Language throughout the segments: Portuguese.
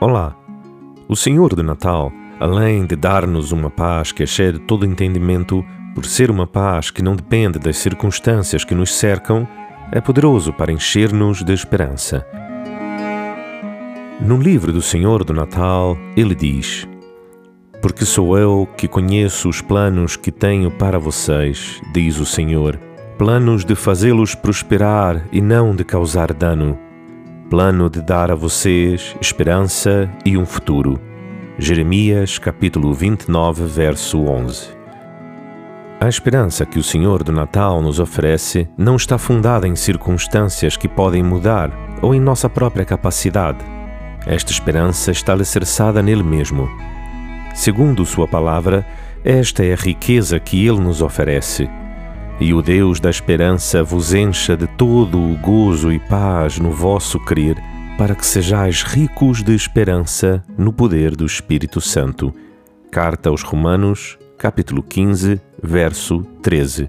Olá! O Senhor do Natal, além de dar-nos uma paz que excede todo entendimento, por ser uma paz que não depende das circunstâncias que nos cercam, é poderoso para encher-nos de esperança. No livro do Senhor do Natal, ele diz: Porque sou eu que conheço os planos que tenho para vocês, diz o Senhor, planos de fazê-los prosperar e não de causar dano plano de dar a vocês esperança e um futuro. Jeremias capítulo 29, verso 11. A esperança que o Senhor do Natal nos oferece não está fundada em circunstâncias que podem mudar ou em nossa própria capacidade. Esta esperança está alicerçada nele mesmo. Segundo Sua palavra, esta é a riqueza que Ele nos oferece e o Deus da esperança vos encha de todo o gozo e paz no vosso crer, para que sejais ricos de esperança no poder do Espírito Santo. Carta aos Romanos, capítulo 15, verso 13.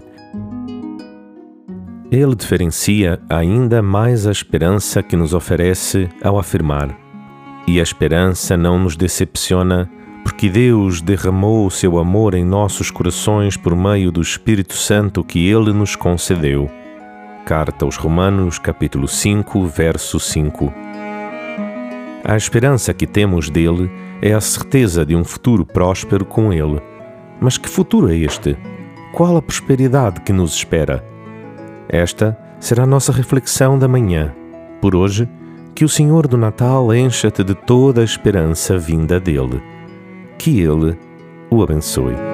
Ele diferencia ainda mais a esperança que nos oferece ao afirmar: E a esperança não nos decepciona porque Deus derramou o seu amor em nossos corações por meio do Espírito Santo que ele nos concedeu. Carta aos Romanos, capítulo 5, verso 5. A esperança que temos dele é a certeza de um futuro próspero com ele. Mas que futuro é este? Qual a prosperidade que nos espera? Esta será a nossa reflexão da manhã. Por hoje, que o Senhor do Natal encha-te de toda a esperança vinda dele que Ele o abençoe.